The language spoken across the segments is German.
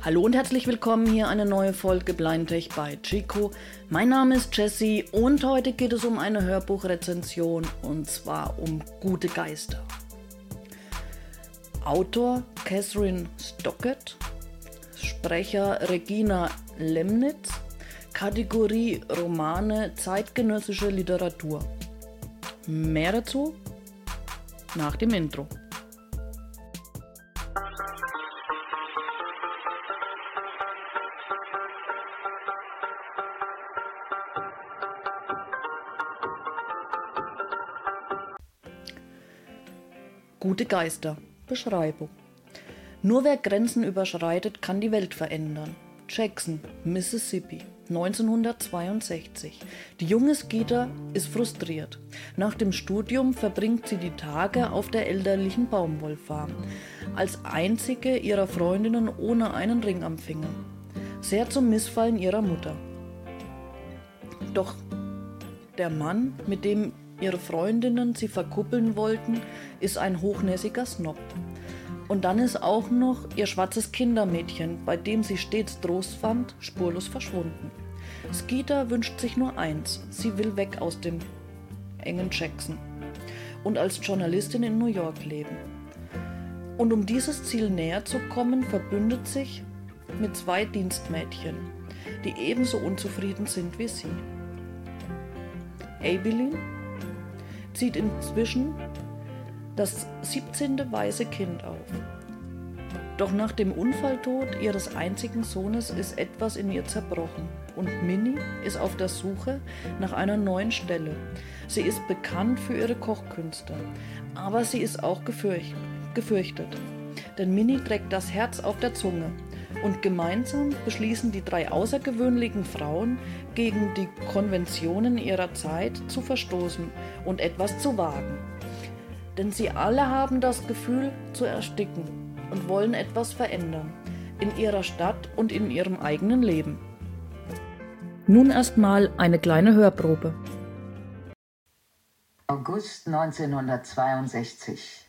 Hallo und herzlich willkommen hier eine neue Folge Blindtech bei Chico. Mein Name ist Jessie und heute geht es um eine Hörbuchrezension und zwar um Gute Geister. Autor Catherine Stockett, Sprecher Regina Lemnitz, Kategorie Romane zeitgenössische Literatur. Mehr dazu nach dem Intro. Gute Geister. Beschreibung. Nur wer Grenzen überschreitet, kann die Welt verändern. Jackson, Mississippi, 1962. Die junge Skeeter ist frustriert. Nach dem Studium verbringt sie die Tage auf der elterlichen Baumwollfarm, als einzige ihrer Freundinnen ohne einen Ring am Finger. Sehr zum Missfallen ihrer Mutter. Doch der Mann, mit dem ihre Freundinnen sie verkuppeln wollten, ist ein hochnäsiger Snob. Und dann ist auch noch ihr schwarzes Kindermädchen, bei dem sie stets Trost fand, spurlos verschwunden. Skeeter wünscht sich nur eins, sie will weg aus dem engen Jackson und als Journalistin in New York leben. Und um dieses Ziel näher zu kommen, verbündet sich mit zwei Dienstmädchen, die ebenso unzufrieden sind wie sie. Abilene zieht inzwischen das 17. weiße Kind auf. Doch nach dem Unfalltod ihres einzigen Sohnes ist etwas in ihr zerbrochen und Minnie ist auf der Suche nach einer neuen Stelle. Sie ist bekannt für ihre Kochkünste, aber sie ist auch gefürchtet. Denn Minnie trägt das Herz auf der Zunge und gemeinsam beschließen die drei außergewöhnlichen Frauen, gegen die Konventionen ihrer Zeit zu verstoßen und etwas zu wagen. Denn sie alle haben das Gefühl zu ersticken und wollen etwas verändern in ihrer Stadt und in ihrem eigenen Leben. Nun erstmal eine kleine Hörprobe. August 1962.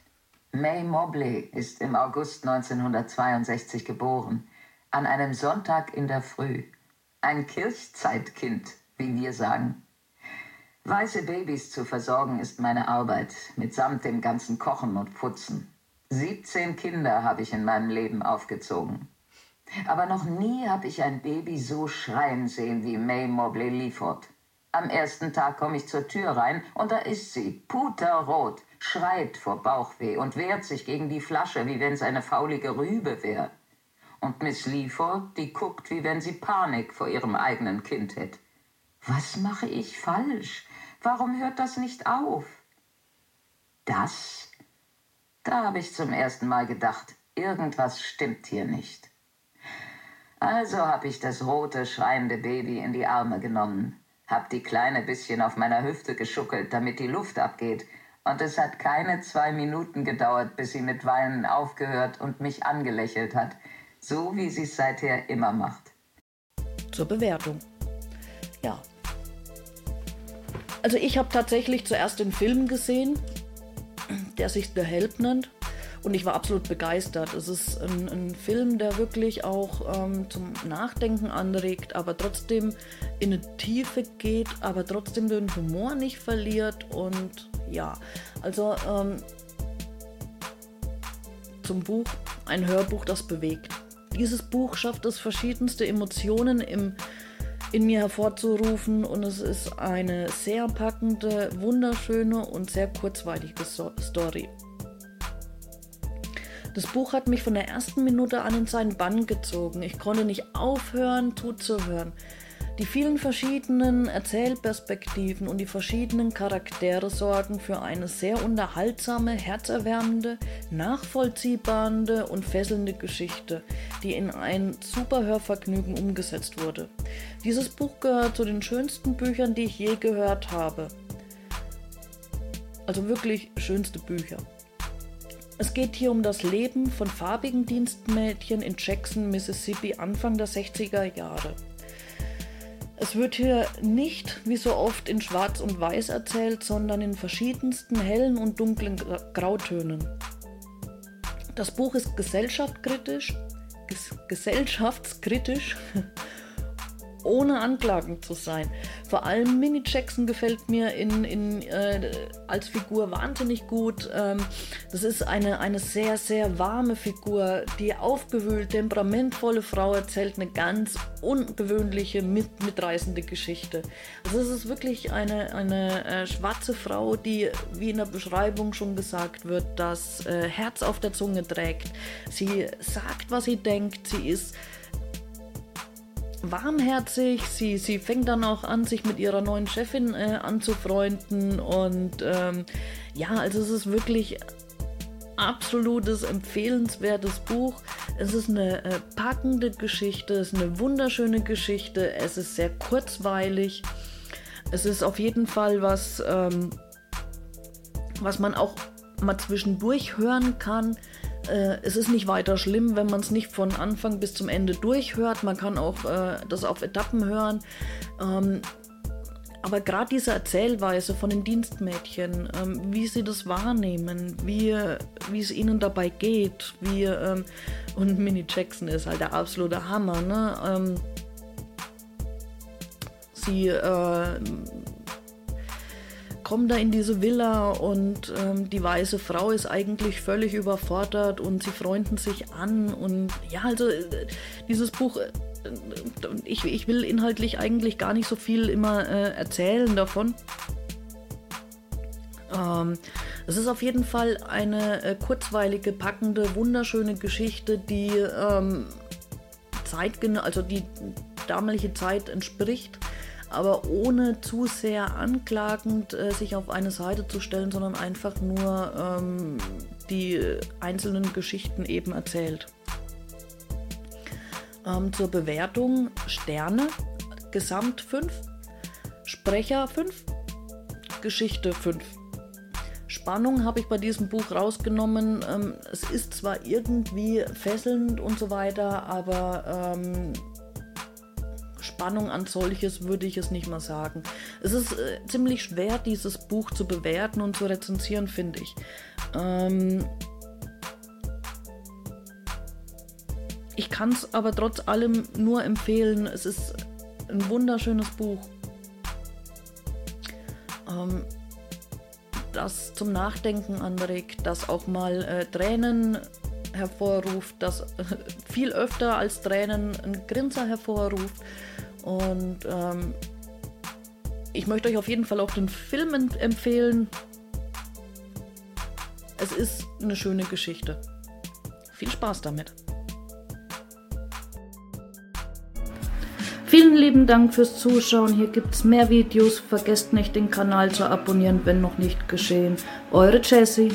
May Mobley ist im August 1962 geboren an einem Sonntag in der Früh. Ein Kirchzeitkind, wie wir sagen. Weiße Babys zu versorgen ist meine Arbeit, mitsamt dem ganzen Kochen und Putzen. 17 Kinder habe ich in meinem Leben aufgezogen. Aber noch nie habe ich ein Baby so schreien sehen wie May Mobley Leaford. Am ersten Tag komme ich zur Tür rein und da ist sie, puterrot, schreit vor Bauchweh und wehrt sich gegen die Flasche, wie wenn es eine faulige Rübe wäre. Und Miss Leaford, die guckt, wie wenn sie Panik vor ihrem eigenen Kind hätte. Was mache ich falsch? Warum hört das nicht auf? Das? Da habe ich zum ersten Mal gedacht, irgendwas stimmt hier nicht. Also habe ich das rote, schreiende Baby in die Arme genommen, hab die Kleine bisschen auf meiner Hüfte geschuckelt, damit die Luft abgeht, und es hat keine zwei Minuten gedauert, bis sie mit Weinen aufgehört und mich angelächelt hat, so wie sie es seither immer macht. Zur Bewertung. Ja. Also ich habe tatsächlich zuerst den Film gesehen, der sich The Help nennt. Und ich war absolut begeistert. Es ist ein, ein Film, der wirklich auch ähm, zum Nachdenken anregt, aber trotzdem in eine Tiefe geht, aber trotzdem den Humor nicht verliert. Und ja, also ähm, zum Buch, ein Hörbuch, das bewegt. Dieses Buch schafft es, verschiedenste Emotionen im, in mir hervorzurufen und es ist eine sehr packende, wunderschöne und sehr kurzweilige Story. Das Buch hat mich von der ersten Minute an in seinen Bann gezogen. Ich konnte nicht aufhören, zuzuhören. Die vielen verschiedenen Erzählperspektiven und die verschiedenen Charaktere sorgen für eine sehr unterhaltsame, herzerwärmende, nachvollziehbare und fesselnde Geschichte, die in ein super Hörvergnügen umgesetzt wurde. Dieses Buch gehört zu den schönsten Büchern, die ich je gehört habe. Also wirklich schönste Bücher. Es geht hier um das Leben von farbigen Dienstmädchen in Jackson, Mississippi Anfang der 60er Jahre. Es wird hier nicht wie so oft in Schwarz und Weiß erzählt, sondern in verschiedensten hellen und dunklen Grautönen. Das Buch ist gesellschaftskritisch, ges gesellschaftskritisch ohne Anklagen zu sein. Vor allem Minnie Jackson gefällt mir in, in, äh, als Figur wahnsinnig gut. Ähm, das ist eine, eine sehr, sehr warme Figur, die aufgewühlt, temperamentvolle Frau erzählt eine ganz ungewöhnliche, mit, mitreißende Geschichte. Also es ist wirklich eine, eine äh, schwarze Frau, die, wie in der Beschreibung schon gesagt wird, das äh, Herz auf der Zunge trägt. Sie sagt, was sie denkt. Sie ist warmherzig. Sie, sie fängt dann auch an, sich mit ihrer neuen Chefin äh, anzufreunden. Und ähm, ja, also es ist wirklich absolutes empfehlenswertes Buch. Es ist eine äh, packende Geschichte, es ist eine wunderschöne Geschichte, es ist sehr kurzweilig. Es ist auf jeden Fall was, ähm, was man auch mal zwischendurch hören kann. Äh, es ist nicht weiter schlimm, wenn man es nicht von Anfang bis zum Ende durchhört. Man kann auch äh, das auf Etappen hören. Ähm, aber gerade diese Erzählweise von den Dienstmädchen, ähm, wie sie das wahrnehmen, wie, wie es ihnen dabei geht, wie ähm, und Minnie Jackson ist halt der absolute Hammer. Ne? Ähm, sie äh, kommen da in diese Villa und ähm, die weiße Frau ist eigentlich völlig überfordert und sie freunden sich an und ja, also äh, dieses Buch, äh, ich, ich will inhaltlich eigentlich gar nicht so viel immer äh, erzählen davon. Ähm, es ist auf jeden Fall eine äh, kurzweilige, packende, wunderschöne Geschichte, die ähm, zeitgenau, also die damalige Zeit entspricht aber ohne zu sehr anklagend äh, sich auf eine Seite zu stellen, sondern einfach nur ähm, die einzelnen Geschichten eben erzählt. Ähm, zur Bewertung Sterne, Gesamt 5, Sprecher 5, Geschichte 5. Spannung habe ich bei diesem Buch rausgenommen. Ähm, es ist zwar irgendwie fesselnd und so weiter, aber ähm, Spannung an solches würde ich es nicht mal sagen. Es ist äh, ziemlich schwer, dieses Buch zu bewerten und zu rezensieren, finde ich. Ähm ich kann es aber trotz allem nur empfehlen. Es ist ein wunderschönes Buch. Ähm das zum Nachdenken anregt, das auch mal äh, Tränen hervorruft, das äh, viel öfter als Tränen ein Grinser hervorruft. Und ähm, ich möchte euch auf jeden Fall auch den Film empfehlen. Es ist eine schöne Geschichte. Viel Spaß damit. Vielen lieben Dank fürs Zuschauen. Hier gibt es mehr Videos. Vergesst nicht, den Kanal zu abonnieren, wenn noch nicht geschehen. Eure Jessie.